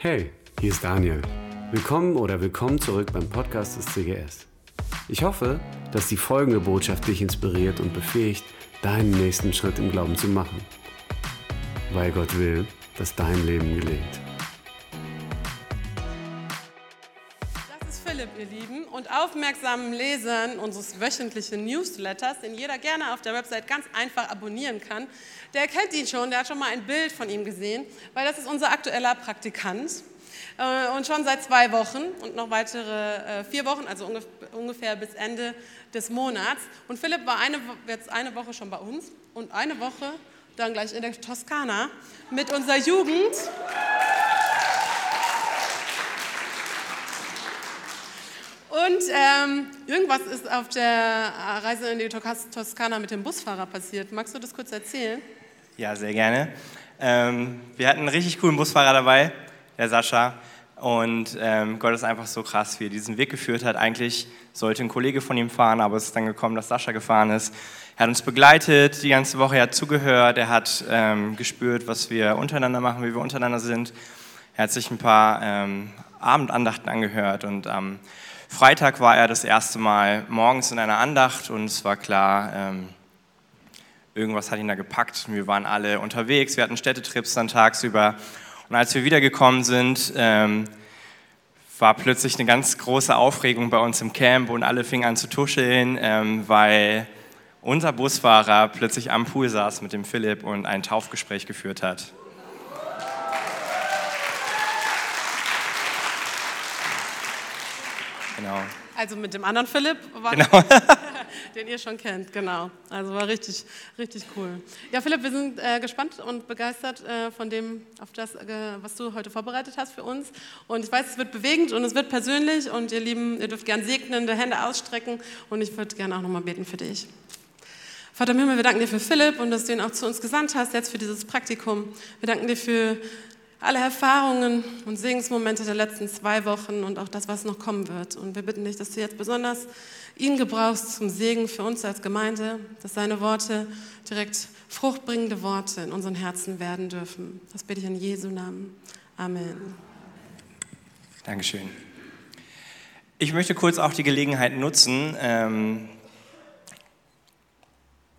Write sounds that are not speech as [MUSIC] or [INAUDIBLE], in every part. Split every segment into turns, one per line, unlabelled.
Hey, hier ist Daniel. Willkommen oder willkommen zurück beim Podcast des CGS. Ich hoffe, dass die folgende Botschaft dich inspiriert und befähigt, deinen nächsten Schritt im Glauben zu machen. Weil Gott will, dass dein Leben gelingt.
Ihr Lieben, und aufmerksamen Lesern unseres wöchentlichen Newsletters, den jeder gerne auf der Website ganz einfach abonnieren kann, der kennt ihn schon, der hat schon mal ein Bild von ihm gesehen, weil das ist unser aktueller Praktikant. Äh, und schon seit zwei Wochen und noch weitere äh, vier Wochen, also ungefähr bis Ende des Monats. Und Philipp war eine, jetzt eine Woche schon bei uns und eine Woche dann gleich in der Toskana mit unserer Jugend. Und ähm, irgendwas ist auf der Reise in die Toskana mit dem Busfahrer passiert. Magst du das kurz erzählen?
Ja, sehr gerne. Ähm, wir hatten einen richtig coolen Busfahrer dabei, der Sascha. Und ähm, Gott ist einfach so krass, wie er diesen Weg geführt hat. Eigentlich sollte ein Kollege von ihm fahren, aber es ist dann gekommen, dass Sascha gefahren ist. Er hat uns begleitet die ganze Woche, er hat zugehört, er hat ähm, gespürt, was wir untereinander machen, wie wir untereinander sind. Er hat sich ein paar ähm, Abendandachten angehört und am Freitag war er das erste Mal morgens in einer Andacht und es war klar, ähm, irgendwas hat ihn da gepackt. Wir waren alle unterwegs, wir hatten Städtetrips dann tagsüber und als wir wiedergekommen sind, ähm, war plötzlich eine ganz große Aufregung bei uns im Camp und alle fingen an zu tuscheln, ähm, weil unser Busfahrer plötzlich am Pool saß mit dem Philipp und ein Taufgespräch geführt hat.
Genau. Also mit dem anderen Philipp, war genau. [LAUGHS] den ihr schon kennt, genau. Also war richtig, richtig cool. Ja, Philipp, wir sind äh, gespannt und begeistert äh, von dem, auf das, äh, was du heute vorbereitet hast für uns. Und ich weiß, es wird bewegend und es wird persönlich. Und ihr Lieben, ihr dürft gern segnende Hände ausstrecken. Und ich würde gerne auch nochmal beten für dich. Vater im Himmel, wir danken dir für Philipp und dass du ihn auch zu uns gesandt hast, jetzt für dieses Praktikum. Wir danken dir für alle Erfahrungen und Segensmomente der letzten zwei Wochen und auch das, was noch kommen wird. Und wir bitten dich, dass du jetzt besonders ihn gebrauchst zum Segen für uns als Gemeinde, dass seine Worte direkt fruchtbringende Worte in unseren Herzen werden dürfen. Das bitte ich in Jesu Namen. Amen.
Dankeschön. Ich möchte kurz auch die Gelegenheit nutzen, ähm,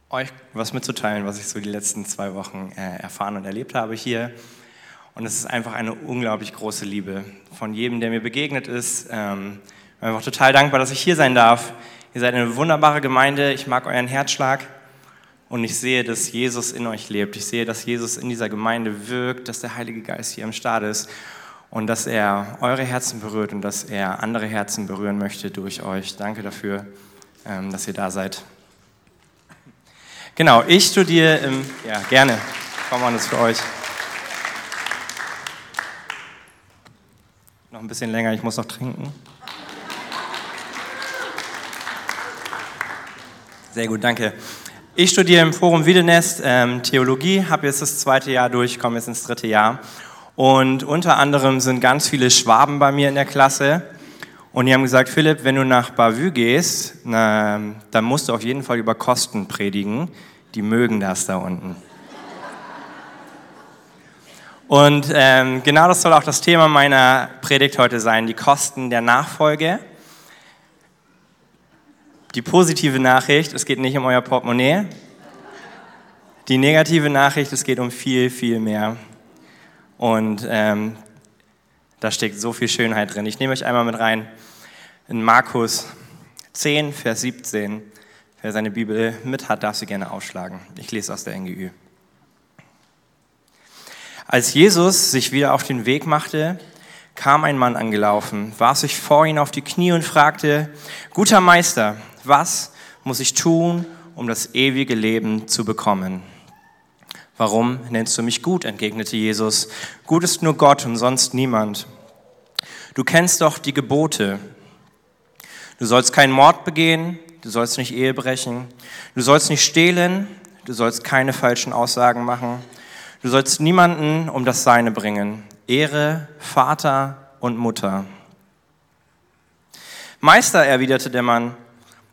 euch was mitzuteilen, was ich so die letzten zwei Wochen äh, erfahren und erlebt habe hier. Und es ist einfach eine unglaublich große Liebe von jedem, der mir begegnet ist. Ähm, ich bin einfach total dankbar, dass ich hier sein darf. Ihr seid eine wunderbare Gemeinde. Ich mag euren Herzschlag. Und ich sehe, dass Jesus in euch lebt. Ich sehe, dass Jesus in dieser Gemeinde wirkt, dass der Heilige Geist hier im Start ist und dass er eure Herzen berührt und dass er andere Herzen berühren möchte durch euch. Danke dafür, ähm, dass ihr da seid. Genau, ich studiere im, ja, gerne. Komm on, das für euch. Noch ein bisschen länger, ich muss noch trinken. Sehr gut, danke. Ich studiere im Forum Wiedenest ähm, Theologie, habe jetzt das zweite Jahr durch, komme jetzt ins dritte Jahr. Und unter anderem sind ganz viele Schwaben bei mir in der Klasse. Und die haben gesagt, Philipp, wenn du nach Bavü gehst, na, dann musst du auf jeden Fall über Kosten predigen. Die mögen das da unten. Und ähm, genau das soll auch das Thema meiner Predigt heute sein, die Kosten der Nachfolge. Die positive Nachricht, es geht nicht um euer Portemonnaie. Die negative Nachricht, es geht um viel, viel mehr. Und ähm, da steckt so viel Schönheit drin. Ich nehme euch einmal mit rein in Markus 10, Vers 17. Wer seine Bibel mit hat, darf sie gerne aufschlagen. Ich lese aus der NGÜ. Als Jesus sich wieder auf den Weg machte, kam ein Mann angelaufen, warf sich vor ihn auf die Knie und fragte, guter Meister, was muss ich tun, um das ewige Leben zu bekommen? Warum nennst du mich gut? entgegnete Jesus. Gut ist nur Gott und sonst niemand. Du kennst doch die Gebote. Du sollst keinen Mord begehen, du sollst nicht Ehe brechen, du sollst nicht stehlen, du sollst keine falschen Aussagen machen, Du sollst niemanden um das Seine bringen. Ehre Vater und Mutter. Meister, erwiderte der Mann,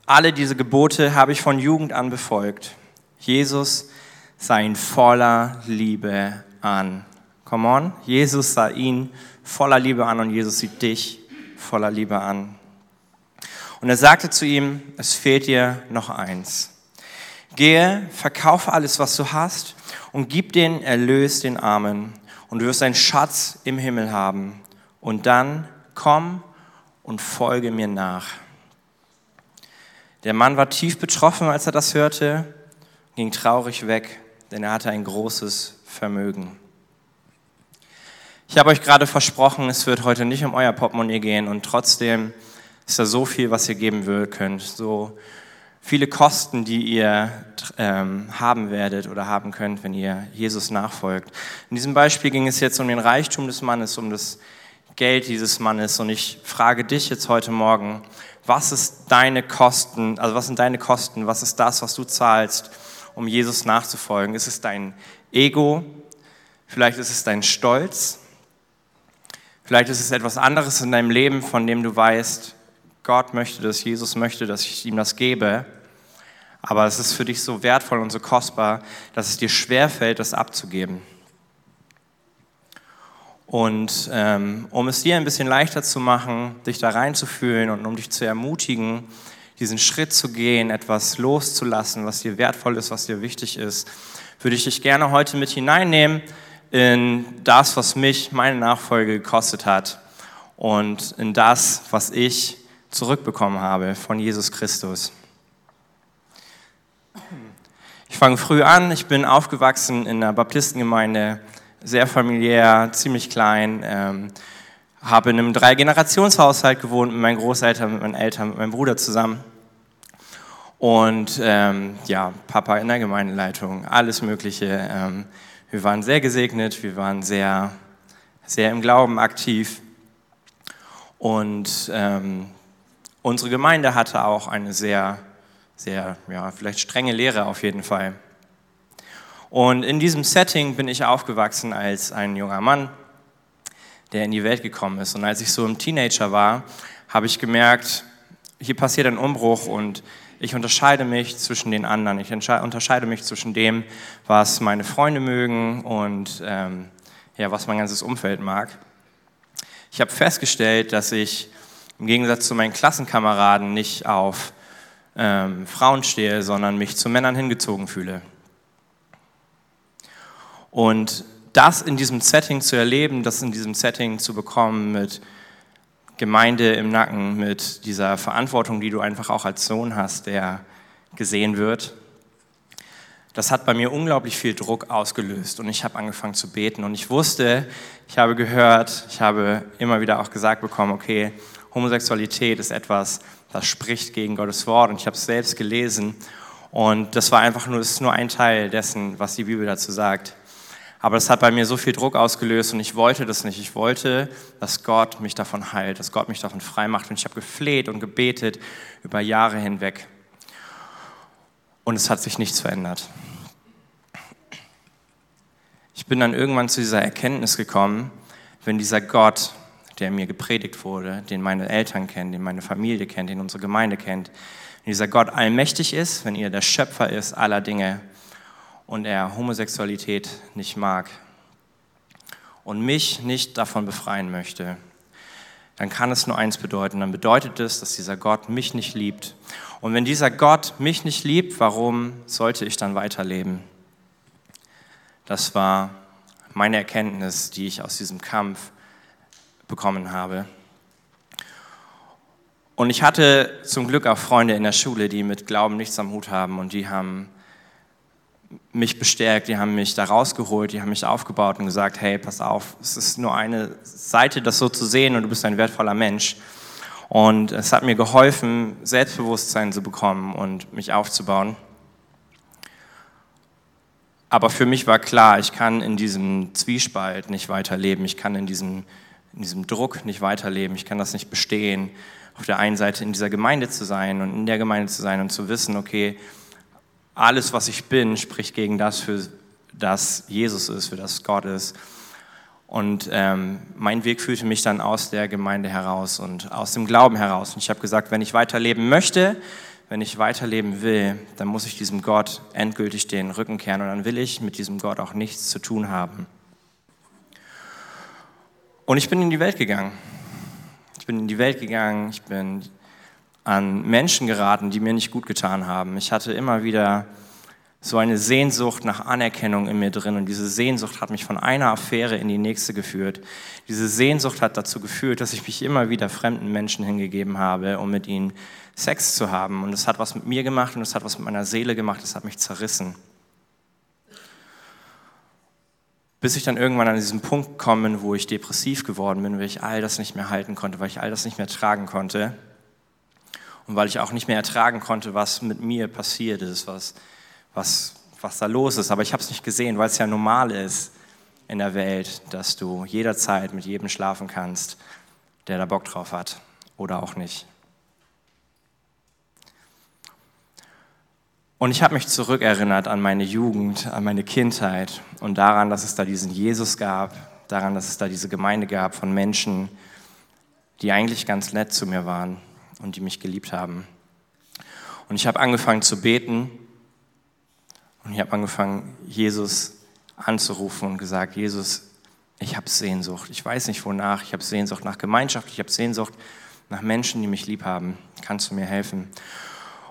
alle diese Gebote habe ich von Jugend an befolgt. Jesus sei in voller Liebe an Come on. Jesus sah ihn voller Liebe an und Jesus sieht dich voller Liebe an. Und er sagte zu ihm, es fehlt dir noch eins. Gehe, verkaufe alles, was du hast und gib den Erlös den Armen und du wirst einen Schatz im Himmel haben. Und dann komm und folge mir nach. Der Mann war tief betroffen, als er das hörte, ging traurig weg, denn er hatte ein großes Vermögen. Ich habe euch gerade versprochen, es wird heute nicht um euer Portemonnaie gehen und trotzdem ist da so viel, was ihr geben könnt, so viele Kosten, die ihr ähm, haben werdet oder haben könnt, wenn ihr Jesus nachfolgt. In diesem Beispiel ging es jetzt um den Reichtum des Mannes, um das Geld dieses Mannes und ich frage dich jetzt heute Morgen, was ist deine Kosten, also was sind deine Kosten, was ist das, was du zahlst, um Jesus nachzufolgen? Ist es dein Ego? Vielleicht ist es dein Stolz? Vielleicht ist es etwas anderes in deinem Leben, von dem du weißt, Gott möchte das, Jesus möchte, dass ich ihm das gebe. Aber es ist für dich so wertvoll und so kostbar, dass es dir schwerfällt, das abzugeben. Und ähm, um es dir ein bisschen leichter zu machen, dich da reinzufühlen und um dich zu ermutigen, diesen Schritt zu gehen, etwas loszulassen, was dir wertvoll ist, was dir wichtig ist, würde ich dich gerne heute mit hineinnehmen in das, was mich meine Nachfolge gekostet hat und in das, was ich zurückbekommen habe von Jesus Christus. Ich fange früh an, ich bin aufgewachsen in einer Baptistengemeinde, sehr familiär, ziemlich klein, ähm, habe in einem Drei-Generationshaushalt gewohnt mit meinen Großeltern, mit meinen Eltern, mit meinem Bruder zusammen. Und ähm, ja, Papa in der Gemeindeleitung, alles Mögliche. Ähm, wir waren sehr gesegnet, wir waren sehr, sehr im Glauben aktiv. Und ähm, unsere Gemeinde hatte auch eine sehr, sehr, ja, vielleicht strenge Lehre auf jeden Fall. Und in diesem Setting bin ich aufgewachsen als ein junger Mann, der in die Welt gekommen ist. Und als ich so im Teenager war, habe ich gemerkt, hier passiert ein Umbruch und ich unterscheide mich zwischen den anderen. Ich unterscheide mich zwischen dem, was meine Freunde mögen und ähm, ja, was mein ganzes Umfeld mag. Ich habe festgestellt, dass ich im Gegensatz zu meinen Klassenkameraden nicht auf ähm, Frauen stehe, sondern mich zu Männern hingezogen fühle. Und das in diesem Setting zu erleben, das in diesem Setting zu bekommen mit Gemeinde im Nacken, mit dieser Verantwortung, die du einfach auch als Sohn hast, der gesehen wird, das hat bei mir unglaublich viel Druck ausgelöst und ich habe angefangen zu beten und ich wusste, ich habe gehört, ich habe immer wieder auch gesagt bekommen, okay, Homosexualität ist etwas, das spricht gegen Gottes Wort und ich habe es selbst gelesen und das war einfach nur, das ist nur ein Teil dessen, was die Bibel dazu sagt. Aber das hat bei mir so viel Druck ausgelöst und ich wollte das nicht. Ich wollte, dass Gott mich davon heilt, dass Gott mich davon frei macht. Und ich habe gefleht und gebetet über Jahre hinweg. Und es hat sich nichts verändert. Ich bin dann irgendwann zu dieser Erkenntnis gekommen, wenn dieser Gott, der mir gepredigt wurde, den meine Eltern kennen, den meine Familie kennt, den unsere Gemeinde kennt, wenn dieser Gott allmächtig ist, wenn er der Schöpfer ist aller Dinge, und er Homosexualität nicht mag und mich nicht davon befreien möchte, dann kann es nur eins bedeuten. Dann bedeutet es, dass dieser Gott mich nicht liebt. Und wenn dieser Gott mich nicht liebt, warum sollte ich dann weiterleben? Das war meine Erkenntnis, die ich aus diesem Kampf bekommen habe. Und ich hatte zum Glück auch Freunde in der Schule, die mit Glauben nichts am Hut haben und die haben mich bestärkt, die haben mich da rausgeholt, die haben mich aufgebaut und gesagt, hey, pass auf, es ist nur eine Seite, das so zu sehen und du bist ein wertvoller Mensch. Und es hat mir geholfen, Selbstbewusstsein zu bekommen und mich aufzubauen. Aber für mich war klar, ich kann in diesem Zwiespalt nicht weiterleben, ich kann in diesem, in diesem Druck nicht weiterleben, ich kann das nicht bestehen, auf der einen Seite in dieser Gemeinde zu sein und in der Gemeinde zu sein und zu wissen, okay, alles, was ich bin, spricht gegen das, für das Jesus ist, für das Gott ist. Und ähm, mein Weg führte mich dann aus der Gemeinde heraus und aus dem Glauben heraus. Und ich habe gesagt, wenn ich weiterleben möchte, wenn ich weiterleben will, dann muss ich diesem Gott endgültig den Rücken kehren und dann will ich mit diesem Gott auch nichts zu tun haben. Und ich bin in die Welt gegangen. Ich bin in die Welt gegangen, ich bin an Menschen geraten, die mir nicht gut getan haben. Ich hatte immer wieder so eine Sehnsucht nach Anerkennung in mir drin und diese Sehnsucht hat mich von einer Affäre in die nächste geführt. Diese Sehnsucht hat dazu geführt, dass ich mich immer wieder fremden Menschen hingegeben habe, um mit ihnen Sex zu haben. Und es hat was mit mir gemacht und es hat was mit meiner Seele gemacht, es hat mich zerrissen. Bis ich dann irgendwann an diesen Punkt komme, wo ich depressiv geworden bin, weil ich all das nicht mehr halten konnte, weil ich all das nicht mehr tragen konnte und weil ich auch nicht mehr ertragen konnte, was mit mir passiert ist, was, was, was da los ist. Aber ich habe es nicht gesehen, weil es ja normal ist in der Welt, dass du jederzeit mit jedem schlafen kannst, der da Bock drauf hat oder auch nicht. Und ich habe mich zurückerinnert an meine Jugend, an meine Kindheit und daran, dass es da diesen Jesus gab, daran, dass es da diese Gemeinde gab von Menschen, die eigentlich ganz nett zu mir waren und die mich geliebt haben. Und ich habe angefangen zu beten und ich habe angefangen, Jesus anzurufen und gesagt, Jesus, ich habe Sehnsucht. Ich weiß nicht wonach. Ich habe Sehnsucht nach Gemeinschaft. Ich habe Sehnsucht nach Menschen, die mich lieb haben. Kannst du mir helfen?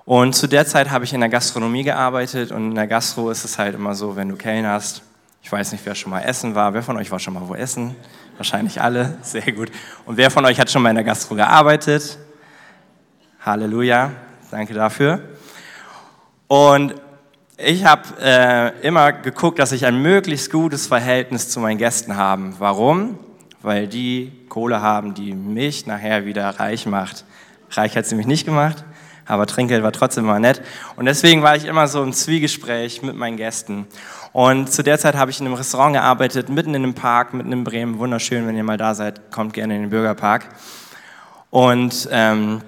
Und zu der Zeit habe ich in der Gastronomie gearbeitet und in der Gastro ist es halt immer so, wenn du Kellnerst, ich weiß nicht, wer schon mal essen war. Wer von euch war schon mal wo essen? Wahrscheinlich alle. [LAUGHS] Sehr gut. Und wer von euch hat schon mal in der Gastro gearbeitet? Halleluja. Danke dafür. Und ich habe äh, immer geguckt, dass ich ein möglichst gutes Verhältnis zu meinen Gästen habe. Warum? Weil die Kohle haben, die mich nachher wieder reich macht. Reich hat sie mich nicht gemacht, aber Trinkgeld war trotzdem immer nett. Und deswegen war ich immer so im Zwiegespräch mit meinen Gästen. Und zu der Zeit habe ich in einem Restaurant gearbeitet, mitten in einem Park, mitten in Bremen. Wunderschön, wenn ihr mal da seid, kommt gerne in den Bürgerpark. Und ähm,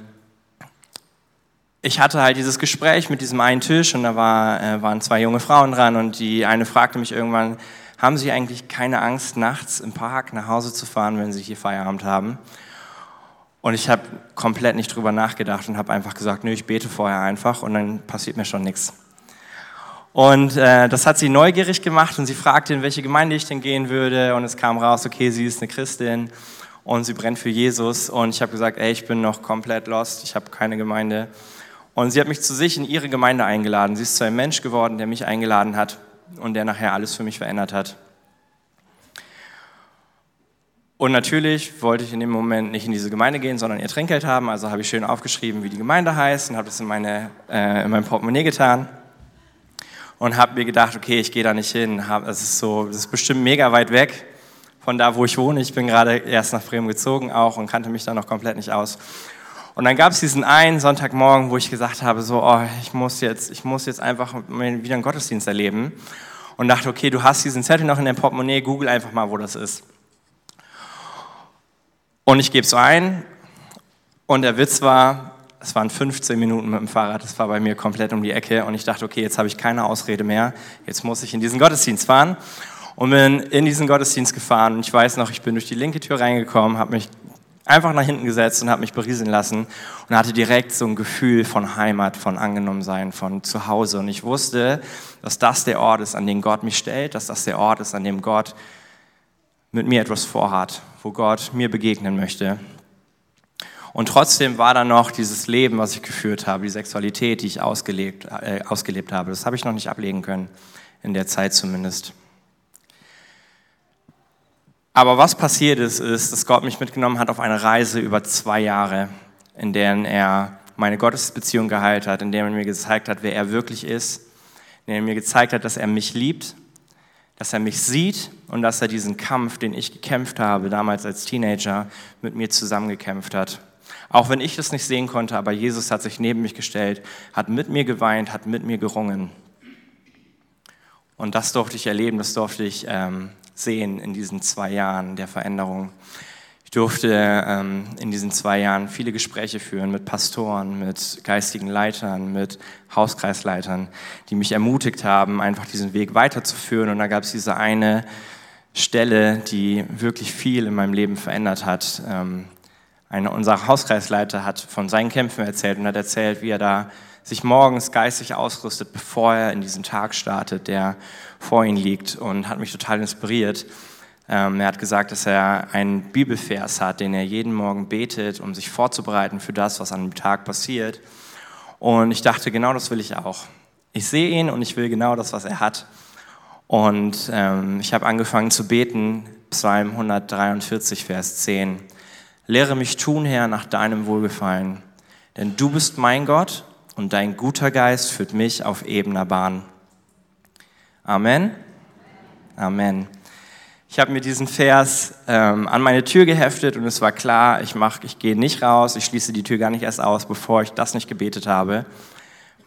ich hatte halt dieses Gespräch mit diesem einen Tisch und da war, äh, waren zwei junge Frauen dran und die eine fragte mich irgendwann, haben Sie eigentlich keine Angst, nachts im Park nach Hause zu fahren, wenn Sie hier Feierabend haben? Und ich habe komplett nicht drüber nachgedacht und habe einfach gesagt, nö, ich bete vorher einfach und dann passiert mir schon nichts. Und äh, das hat sie neugierig gemacht und sie fragte, in welche Gemeinde ich denn gehen würde. Und es kam raus, okay, sie ist eine Christin und sie brennt für Jesus. Und ich habe gesagt, ey, ich bin noch komplett lost, ich habe keine Gemeinde. Und sie hat mich zu sich in ihre Gemeinde eingeladen. Sie ist zu einem Mensch geworden, der mich eingeladen hat und der nachher alles für mich verändert hat. Und natürlich wollte ich in dem Moment nicht in diese Gemeinde gehen, sondern ihr Trinkgeld haben. Also habe ich schön aufgeschrieben, wie die Gemeinde heißt und habe das in, meine, äh, in mein Portemonnaie getan. Und habe mir gedacht, okay, ich gehe da nicht hin. Das ist, so, das ist bestimmt mega weit weg von da, wo ich wohne. Ich bin gerade erst nach Bremen gezogen auch und kannte mich da noch komplett nicht aus. Und dann gab es diesen einen Sonntagmorgen, wo ich gesagt habe, so, oh, ich muss jetzt, ich muss jetzt einfach wieder einen Gottesdienst erleben. Und dachte, okay, du hast diesen Zettel noch in deinem Portemonnaie, google einfach mal, wo das ist. Und ich gebe es ein. Und der Witz war, es waren 15 Minuten mit dem Fahrrad, das war bei mir komplett um die Ecke. Und ich dachte, okay, jetzt habe ich keine Ausrede mehr. Jetzt muss ich in diesen Gottesdienst fahren. Und bin in diesen Gottesdienst gefahren. Und ich weiß noch, ich bin durch die linke Tür reingekommen, habe mich einfach nach hinten gesetzt und habe mich berieseln lassen und hatte direkt so ein Gefühl von Heimat, von Angenommensein, von Zuhause. Und ich wusste, dass das der Ort ist, an den Gott mich stellt, dass das der Ort ist, an dem Gott mit mir etwas vorhat, wo Gott mir begegnen möchte. Und trotzdem war da noch dieses Leben, was ich geführt habe, die Sexualität, die ich ausgelebt, äh, ausgelebt habe. Das habe ich noch nicht ablegen können, in der Zeit zumindest. Aber was passiert ist, ist, dass Gott mich mitgenommen hat auf eine Reise über zwei Jahre, in der er meine Gottesbeziehung geheilt hat, in der er mir gezeigt hat, wer er wirklich ist, in der er mir gezeigt hat, dass er mich liebt dass er mich sieht und dass er diesen Kampf, den ich gekämpft habe, damals als Teenager, mit mir zusammengekämpft hat. Auch wenn ich das nicht sehen konnte, aber Jesus hat sich neben mich gestellt, hat mit mir geweint, hat mit mir gerungen. Und das durfte ich erleben, das durfte ich ähm, sehen in diesen zwei Jahren der Veränderung. Ich durfte ähm, in diesen zwei Jahren viele Gespräche führen mit Pastoren, mit geistigen Leitern, mit Hauskreisleitern, die mich ermutigt haben, einfach diesen Weg weiterzuführen. Und da gab es diese eine Stelle, die wirklich viel in meinem Leben verändert hat. Ähm, einer unserer Hauskreisleiter hat von seinen Kämpfen erzählt und hat erzählt, wie er da sich morgens geistig ausrüstet, bevor er in diesen Tag startet, der vor ihm liegt und hat mich total inspiriert er hat gesagt, dass er einen Bibelvers hat, den er jeden Morgen betet, um sich vorzubereiten für das, was an dem Tag passiert. Und ich dachte, genau das will ich auch. Ich sehe ihn und ich will genau das, was er hat. Und ähm, ich habe angefangen zu beten, Psalm 143, Vers 10. Lehre mich tun, Herr, nach deinem Wohlgefallen, denn du bist mein Gott und dein guter Geist führt mich auf ebener Bahn. Amen. Amen. Ich habe mir diesen Vers ähm, an meine Tür geheftet und es war klar, ich, mach, ich gehe nicht raus, ich schließe die Tür gar nicht erst aus, bevor ich das nicht gebetet habe.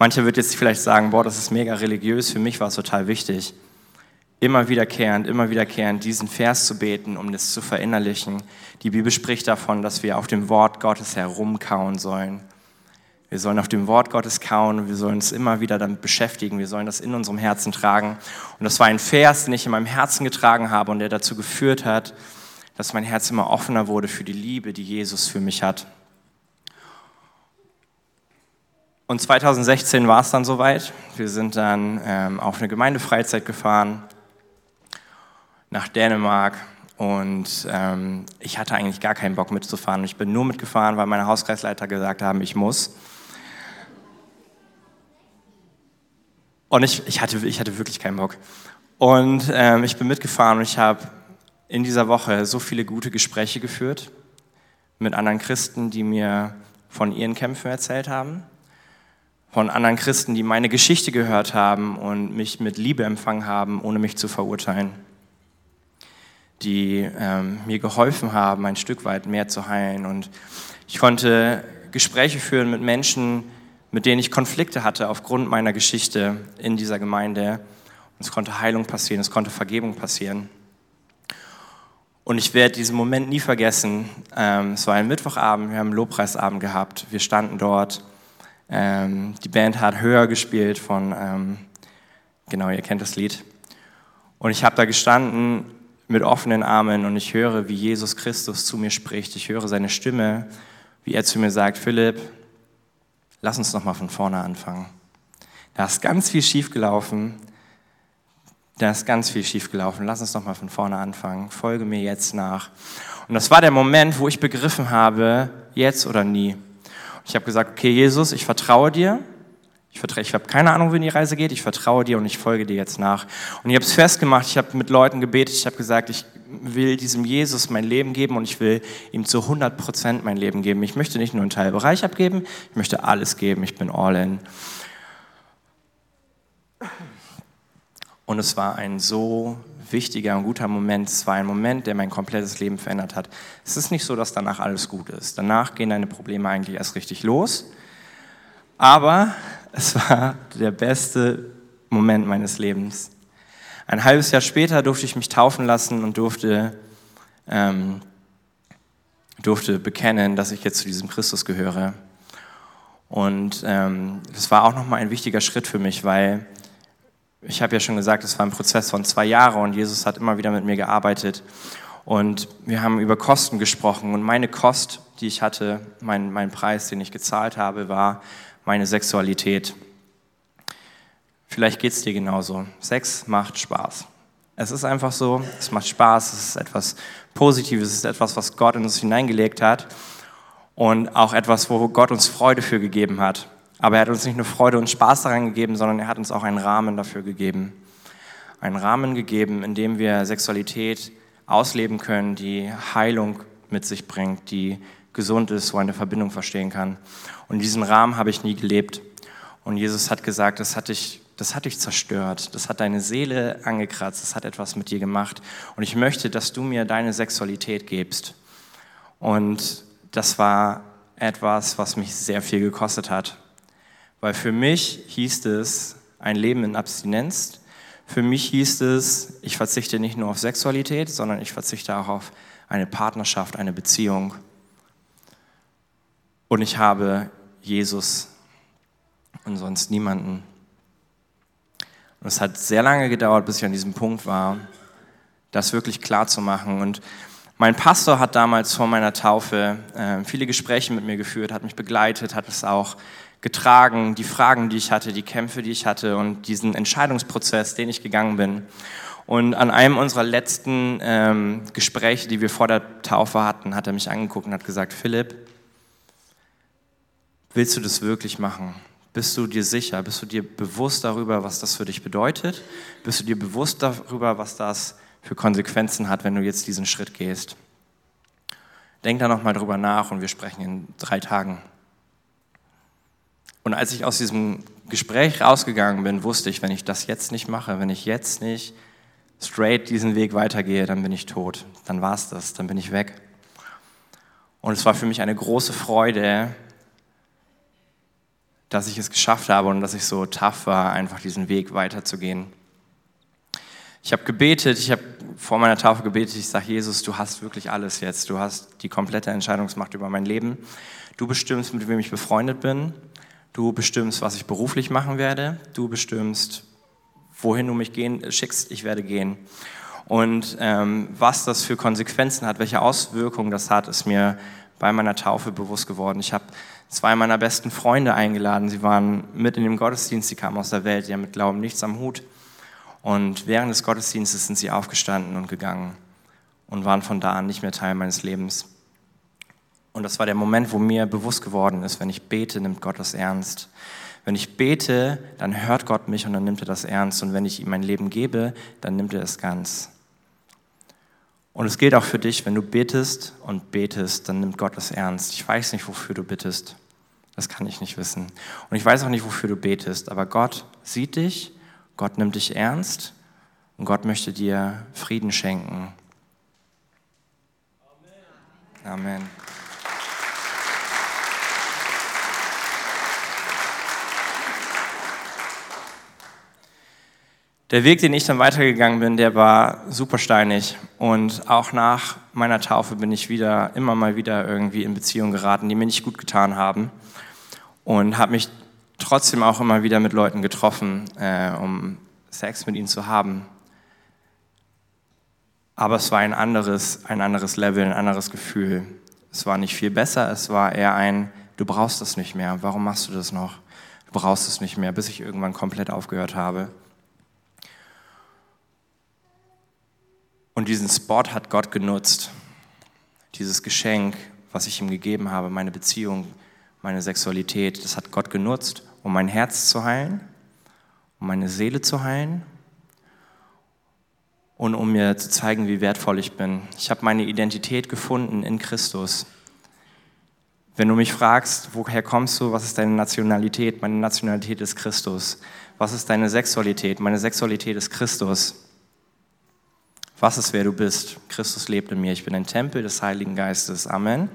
Mancher wird jetzt vielleicht sagen, boah, das ist mega religiös, für mich war es total wichtig immer wiederkehrend, immer wiederkehrend diesen Vers zu beten, um das zu verinnerlichen. Die Bibel spricht davon, dass wir auf dem Wort Gottes herumkauen sollen. Wir sollen auf dem Wort Gottes kauen wir sollen uns immer wieder damit beschäftigen. Wir sollen das in unserem Herzen tragen. Und das war ein Vers, den ich in meinem Herzen getragen habe und der dazu geführt hat, dass mein Herz immer offener wurde für die Liebe, die Jesus für mich hat. Und 2016 war es dann soweit. Wir sind dann ähm, auf eine Gemeindefreizeit gefahren nach Dänemark und ähm, ich hatte eigentlich gar keinen Bock mitzufahren. Ich bin nur mitgefahren, weil meine Hauskreisleiter gesagt haben, ich muss. Und ich, ich, hatte, ich hatte wirklich keinen Bock. Und ähm, ich bin mitgefahren und ich habe in dieser Woche so viele gute Gespräche geführt mit anderen Christen, die mir von ihren Kämpfen erzählt haben, von anderen Christen, die meine Geschichte gehört haben und mich mit Liebe empfangen haben, ohne mich zu verurteilen die ähm, mir geholfen haben, ein Stück weit mehr zu heilen. Und ich konnte Gespräche führen mit Menschen, mit denen ich Konflikte hatte aufgrund meiner Geschichte in dieser Gemeinde. Und es konnte Heilung passieren, es konnte Vergebung passieren. Und ich werde diesen Moment nie vergessen. Ähm, es war ein Mittwochabend, wir haben einen Lobpreisabend gehabt. Wir standen dort. Ähm, die Band hat höher gespielt von, ähm, genau, ihr kennt das Lied. Und ich habe da gestanden mit offenen Armen und ich höre, wie Jesus Christus zu mir spricht. Ich höre seine Stimme, wie er zu mir sagt, Philipp, lass uns noch mal von vorne anfangen. Da ist ganz viel schiefgelaufen. Da ist ganz viel schiefgelaufen. Lass uns noch mal von vorne anfangen. Folge mir jetzt nach. Und das war der Moment, wo ich begriffen habe, jetzt oder nie. Ich habe gesagt, okay, Jesus, ich vertraue dir. Ich, ich habe keine Ahnung, wohin die Reise geht. Ich vertraue dir und ich folge dir jetzt nach. Und ich habe es festgemacht. Ich habe mit Leuten gebetet. Ich habe gesagt, ich will diesem Jesus mein Leben geben und ich will ihm zu 100 Prozent mein Leben geben. Ich möchte nicht nur einen Teilbereich abgeben, ich möchte alles geben. Ich bin all in. Und es war ein so wichtiger und guter Moment. Es war ein Moment, der mein komplettes Leben verändert hat. Es ist nicht so, dass danach alles gut ist. Danach gehen deine Probleme eigentlich erst richtig los. Aber es war der beste Moment meines Lebens. Ein halbes Jahr später durfte ich mich taufen lassen und durfte, ähm, durfte bekennen, dass ich jetzt zu diesem Christus gehöre. Und ähm, das war auch nochmal ein wichtiger Schritt für mich, weil ich habe ja schon gesagt, es war ein Prozess von zwei Jahren und Jesus hat immer wieder mit mir gearbeitet. Und wir haben über Kosten gesprochen und meine Kost, die ich hatte, mein, mein Preis, den ich gezahlt habe, war meine Sexualität. Vielleicht geht es dir genauso. Sex macht Spaß. Es ist einfach so, es macht Spaß, es ist etwas Positives, es ist etwas, was Gott in uns hineingelegt hat und auch etwas, wo Gott uns Freude für gegeben hat. Aber er hat uns nicht nur Freude und Spaß daran gegeben, sondern er hat uns auch einen Rahmen dafür gegeben. Einen Rahmen gegeben, in dem wir Sexualität ausleben können, die Heilung mit sich bringt, die gesund ist, wo eine Verbindung verstehen kann. Und diesen Rahmen habe ich nie gelebt. Und Jesus hat gesagt, das hat dich, das hat dich zerstört, das hat deine Seele angekratzt, das hat etwas mit dir gemacht. Und ich möchte, dass du mir deine Sexualität gibst. Und das war etwas, was mich sehr viel gekostet hat. Weil für mich hieß es ein Leben in Abstinenz. Für mich hieß es, ich verzichte nicht nur auf Sexualität, sondern ich verzichte auch auf eine Partnerschaft, eine Beziehung. Und ich habe Jesus und sonst niemanden. Und es hat sehr lange gedauert, bis ich an diesem Punkt war, das wirklich klar zu machen. Und mein Pastor hat damals vor meiner Taufe äh, viele Gespräche mit mir geführt, hat mich begleitet, hat es auch getragen, die Fragen, die ich hatte, die Kämpfe, die ich hatte und diesen Entscheidungsprozess, den ich gegangen bin. Und an einem unserer letzten ähm, Gespräche, die wir vor der Taufe hatten, hat er mich angeguckt und hat gesagt, Philipp, willst du das wirklich machen? Bist du dir sicher? Bist du dir bewusst darüber, was das für dich bedeutet? Bist du dir bewusst darüber, was das für Konsequenzen hat, wenn du jetzt diesen Schritt gehst? Denk da nochmal drüber nach und wir sprechen in drei Tagen. Und als ich aus diesem Gespräch rausgegangen bin, wusste ich, wenn ich das jetzt nicht mache, wenn ich jetzt nicht straight diesen Weg weitergehe, dann bin ich tot. Dann war es das, dann bin ich weg. Und es war für mich eine große Freude, dass ich es geschafft habe und dass ich so tough war, einfach diesen Weg weiterzugehen. Ich habe gebetet, ich habe vor meiner Taufe gebetet, ich sage, Jesus, du hast wirklich alles jetzt. Du hast die komplette Entscheidungsmacht über mein Leben. Du bestimmst, mit wem ich befreundet bin. Du bestimmst, was ich beruflich machen werde. Du bestimmst, wohin du mich gehen, schickst, ich werde gehen. Und ähm, was das für Konsequenzen hat, welche Auswirkungen das hat, ist mir bei meiner Taufe bewusst geworden. Ich habe zwei meiner besten Freunde eingeladen. Sie waren mit in dem Gottesdienst, sie kamen aus der Welt, die haben mit Glauben nichts am Hut. Und während des Gottesdienstes sind sie aufgestanden und gegangen und waren von da an nicht mehr Teil meines Lebens. Und das war der Moment, wo mir bewusst geworden ist, wenn ich bete, nimmt Gott das ernst. Wenn ich bete, dann hört Gott mich und dann nimmt er das ernst. Und wenn ich ihm mein Leben gebe, dann nimmt er es ganz. Und es gilt auch für dich, wenn du betest und betest, dann nimmt Gott das ernst. Ich weiß nicht, wofür du bittest. Das kann ich nicht wissen. Und ich weiß auch nicht, wofür du betest. Aber Gott sieht dich Gott nimmt dich ernst und Gott möchte dir Frieden schenken. Amen. Amen. Der Weg, den ich dann weitergegangen bin, der war super steinig. Und auch nach meiner Taufe bin ich wieder, immer mal wieder irgendwie in Beziehungen geraten, die mir nicht gut getan haben. Und habe mich trotzdem auch immer wieder mit Leuten getroffen, äh, um Sex mit ihnen zu haben. Aber es war ein anderes, ein anderes Level, ein anderes Gefühl. Es war nicht viel besser, es war eher ein, du brauchst das nicht mehr, warum machst du das noch? Du brauchst es nicht mehr, bis ich irgendwann komplett aufgehört habe. Und diesen Spot hat Gott genutzt. Dieses Geschenk, was ich ihm gegeben habe, meine Beziehung, meine Sexualität, das hat Gott genutzt, um mein Herz zu heilen, um meine Seele zu heilen und um mir zu zeigen, wie wertvoll ich bin. Ich habe meine Identität gefunden in Christus. Wenn du mich fragst, woher kommst du, was ist deine Nationalität? Meine Nationalität ist Christus. Was ist deine Sexualität? Meine Sexualität ist Christus. Was ist, wer du bist? Christus lebt in mir. Ich bin ein Tempel des Heiligen Geistes. Amen.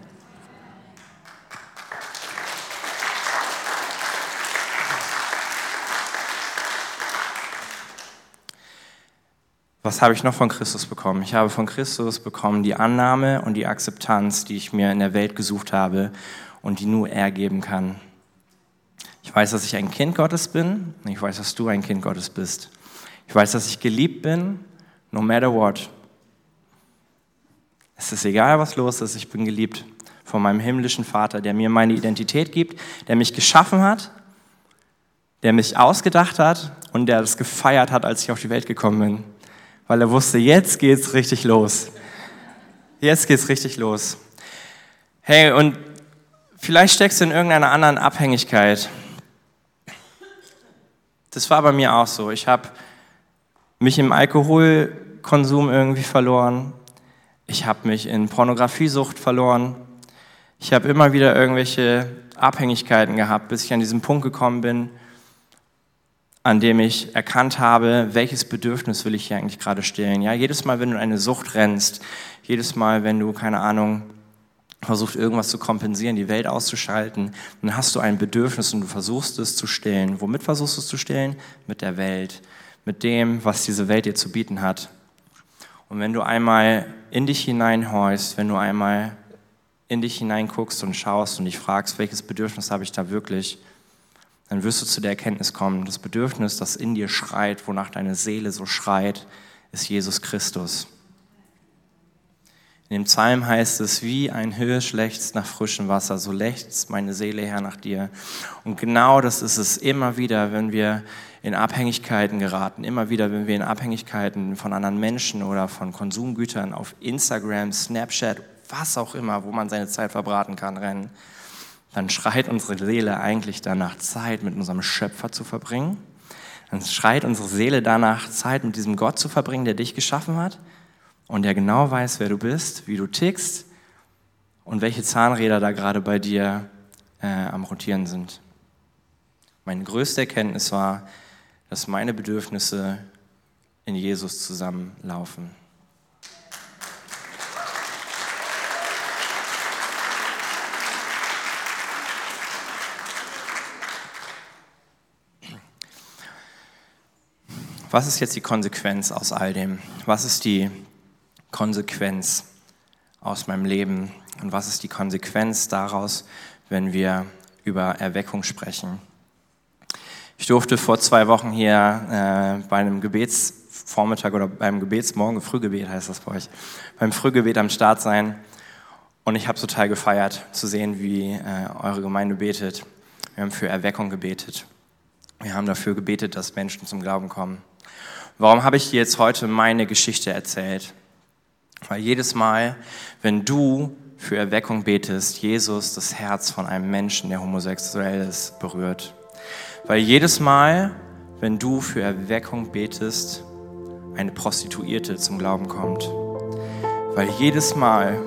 Was habe ich noch von Christus bekommen? Ich habe von Christus bekommen die Annahme und die Akzeptanz, die ich mir in der Welt gesucht habe und die nur er geben kann. Ich weiß, dass ich ein Kind Gottes bin ich weiß, dass du ein Kind Gottes bist. Ich weiß, dass ich geliebt bin, no matter what. Es ist egal, was los ist, ich bin geliebt von meinem himmlischen Vater, der mir meine Identität gibt, der mich geschaffen hat, der mich ausgedacht hat und der das gefeiert hat, als ich auf die Welt gekommen bin weil er wusste, jetzt geht's richtig los. Jetzt geht's richtig los. Hey, und vielleicht steckst du in irgendeiner anderen Abhängigkeit. Das war bei mir auch so. Ich habe mich im Alkoholkonsum irgendwie verloren. Ich habe mich in Pornografiesucht verloren. Ich habe immer wieder irgendwelche Abhängigkeiten gehabt, bis ich an diesen Punkt gekommen bin, an dem ich erkannt habe, welches Bedürfnis will ich hier eigentlich gerade stillen. Ja, jedes Mal, wenn du in eine Sucht rennst, jedes Mal, wenn du, keine Ahnung, versuchst irgendwas zu kompensieren, die Welt auszuschalten, dann hast du ein Bedürfnis und du versuchst es zu stillen. Womit versuchst du es zu stillen? Mit der Welt, mit dem, was diese Welt dir zu bieten hat. Und wenn du einmal in dich hineinhorchst, wenn du einmal in dich hineinguckst und schaust und dich fragst, welches Bedürfnis habe ich da wirklich, dann wirst du zu der Erkenntnis kommen, das Bedürfnis, das in dir schreit, wonach deine Seele so schreit, ist Jesus Christus. In dem Psalm heißt es, wie ein Hirsch lechzt nach frischem Wasser, so lechzt meine Seele her nach dir. Und genau das ist es immer wieder, wenn wir in Abhängigkeiten geraten, immer wieder, wenn wir in Abhängigkeiten von anderen Menschen oder von Konsumgütern auf Instagram, Snapchat, was auch immer, wo man seine Zeit verbraten kann, rennen, dann schreit unsere Seele eigentlich danach, Zeit mit unserem Schöpfer zu verbringen. Dann schreit unsere Seele danach, Zeit mit diesem Gott zu verbringen, der dich geschaffen hat und der genau weiß, wer du bist, wie du tickst und welche Zahnräder da gerade bei dir äh, am Rotieren sind. Meine größte Erkenntnis war, dass meine Bedürfnisse in Jesus zusammenlaufen. Was ist jetzt die Konsequenz aus all dem? Was ist die Konsequenz aus meinem Leben und was ist die Konsequenz daraus, wenn wir über Erweckung sprechen. Ich durfte vor zwei Wochen hier äh, bei einem Gebetsvormittag oder beim Gebetsmorgen, Frühgebet heißt das bei euch, beim Frühgebet am Start sein und ich habe total gefeiert zu sehen, wie äh, eure Gemeinde betet. Wir haben für Erweckung gebetet. Wir haben dafür gebetet, dass Menschen zum Glauben kommen. Warum habe ich dir jetzt heute meine Geschichte erzählt? Weil jedes Mal, wenn du für Erweckung betest, Jesus das Herz von einem Menschen, der homosexuell ist, berührt. Weil jedes Mal, wenn du für Erweckung betest, eine Prostituierte zum Glauben kommt. Weil jedes Mal,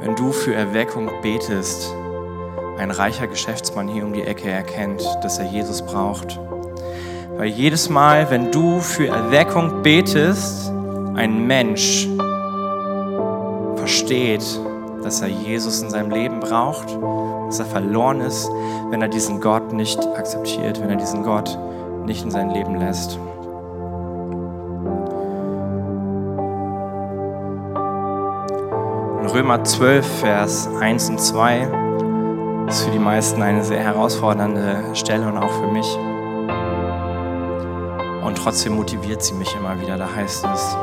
wenn du für Erweckung betest, ein reicher Geschäftsmann hier um die Ecke erkennt, dass er Jesus braucht. Weil jedes Mal, wenn du für Erweckung betest, ein Mensch versteht, dass er Jesus in seinem Leben braucht, dass er verloren ist, wenn er diesen Gott nicht akzeptiert, wenn er diesen Gott nicht in sein Leben lässt. In Römer 12, Vers 1 und 2 ist für die meisten eine sehr herausfordernde Stelle und auch für mich. Und trotzdem motiviert sie mich immer wieder. Da heißt es,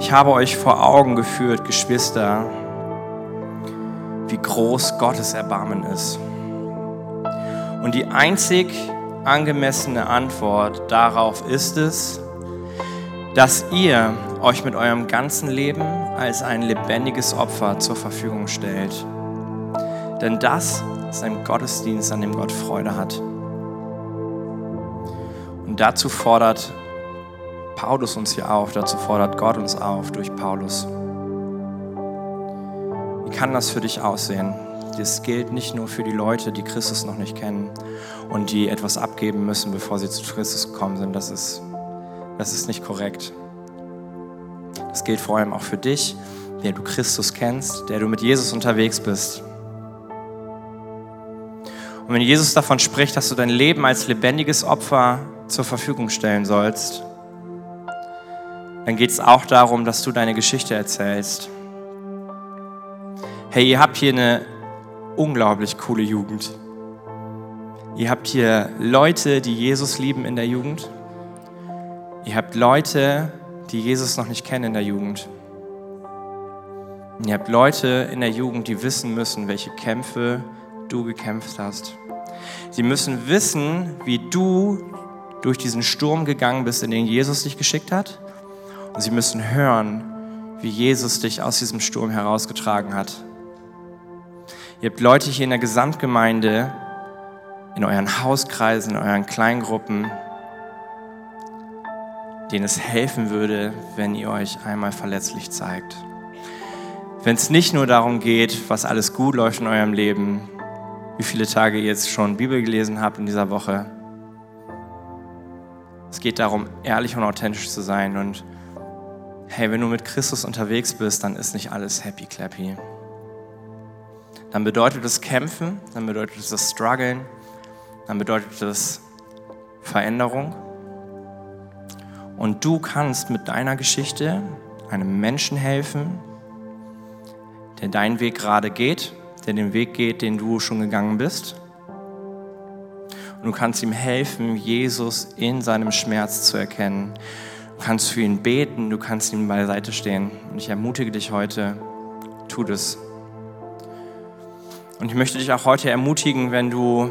ich habe euch vor Augen geführt, Geschwister, wie groß Gottes Erbarmen ist. Und die einzig angemessene Antwort darauf ist es, dass ihr euch mit eurem ganzen Leben als ein lebendiges Opfer zur Verfügung stellt. Denn das ist ein Gottesdienst, an dem Gott Freude hat. Und dazu fordert Paulus uns hier auf, dazu fordert Gott uns auf durch Paulus. Kann das für dich aussehen? Das gilt nicht nur für die Leute, die Christus noch nicht kennen und die etwas abgeben müssen, bevor sie zu Christus gekommen sind. Das ist, das ist nicht korrekt. Das gilt vor allem auch für dich, der du Christus kennst, der du mit Jesus unterwegs bist. Und wenn Jesus davon spricht, dass du dein Leben als lebendiges Opfer zur Verfügung stellen sollst, dann geht es auch darum, dass du deine Geschichte erzählst. Hey, ihr habt hier eine unglaublich coole Jugend. Ihr habt hier Leute, die Jesus lieben in der Jugend. Ihr habt Leute, die Jesus noch nicht kennen in der Jugend. Und ihr habt Leute in der Jugend, die wissen müssen, welche Kämpfe du gekämpft hast. Sie müssen wissen, wie du durch diesen Sturm gegangen bist, in den Jesus dich geschickt hat und sie müssen hören, wie Jesus dich aus diesem Sturm herausgetragen hat. Ihr habt Leute hier in der Gesamtgemeinde, in euren Hauskreisen, in euren Kleingruppen, denen es helfen würde, wenn ihr euch einmal verletzlich zeigt. Wenn es nicht nur darum geht, was alles gut läuft in eurem Leben, wie viele Tage ihr jetzt schon Bibel gelesen habt in dieser Woche. Es geht darum, ehrlich und authentisch zu sein und hey, wenn du mit Christus unterwegs bist, dann ist nicht alles happy clappy. Dann bedeutet es kämpfen, dann bedeutet es Struggeln, dann bedeutet es Veränderung. Und du kannst mit deiner Geschichte einem Menschen helfen, der deinen Weg gerade geht, der den Weg geht, den du schon gegangen bist. Und du kannst ihm helfen, Jesus in seinem Schmerz zu erkennen. Du kannst für ihn beten, du kannst ihm beiseite stehen. Und ich ermutige dich heute, tu das. Und ich möchte dich auch heute ermutigen, wenn du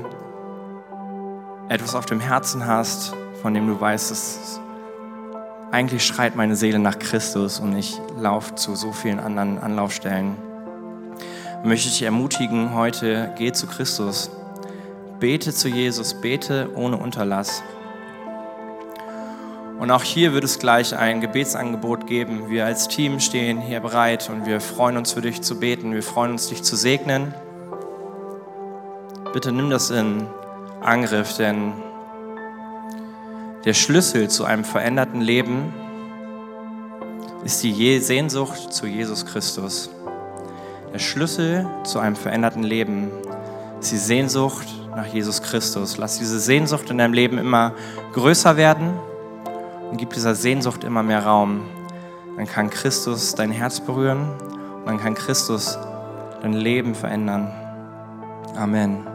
etwas auf dem Herzen hast, von dem du weißt, dass eigentlich schreit meine Seele nach Christus und ich laufe zu so vielen anderen Anlaufstellen. Möchte ich dich ermutigen, heute geh zu Christus. Bete zu Jesus, bete ohne Unterlass. Und auch hier wird es gleich ein Gebetsangebot geben. Wir als Team stehen hier bereit und wir freuen uns für dich zu beten. Wir freuen uns, dich zu segnen. Bitte nimm das in Angriff, denn der Schlüssel zu einem veränderten Leben ist die Sehnsucht zu Jesus Christus. Der Schlüssel zu einem veränderten Leben ist die Sehnsucht nach Jesus Christus. Lass diese Sehnsucht in deinem Leben immer größer werden und gib dieser Sehnsucht immer mehr Raum. Dann kann Christus dein Herz berühren und dann kann Christus dein Leben verändern. Amen.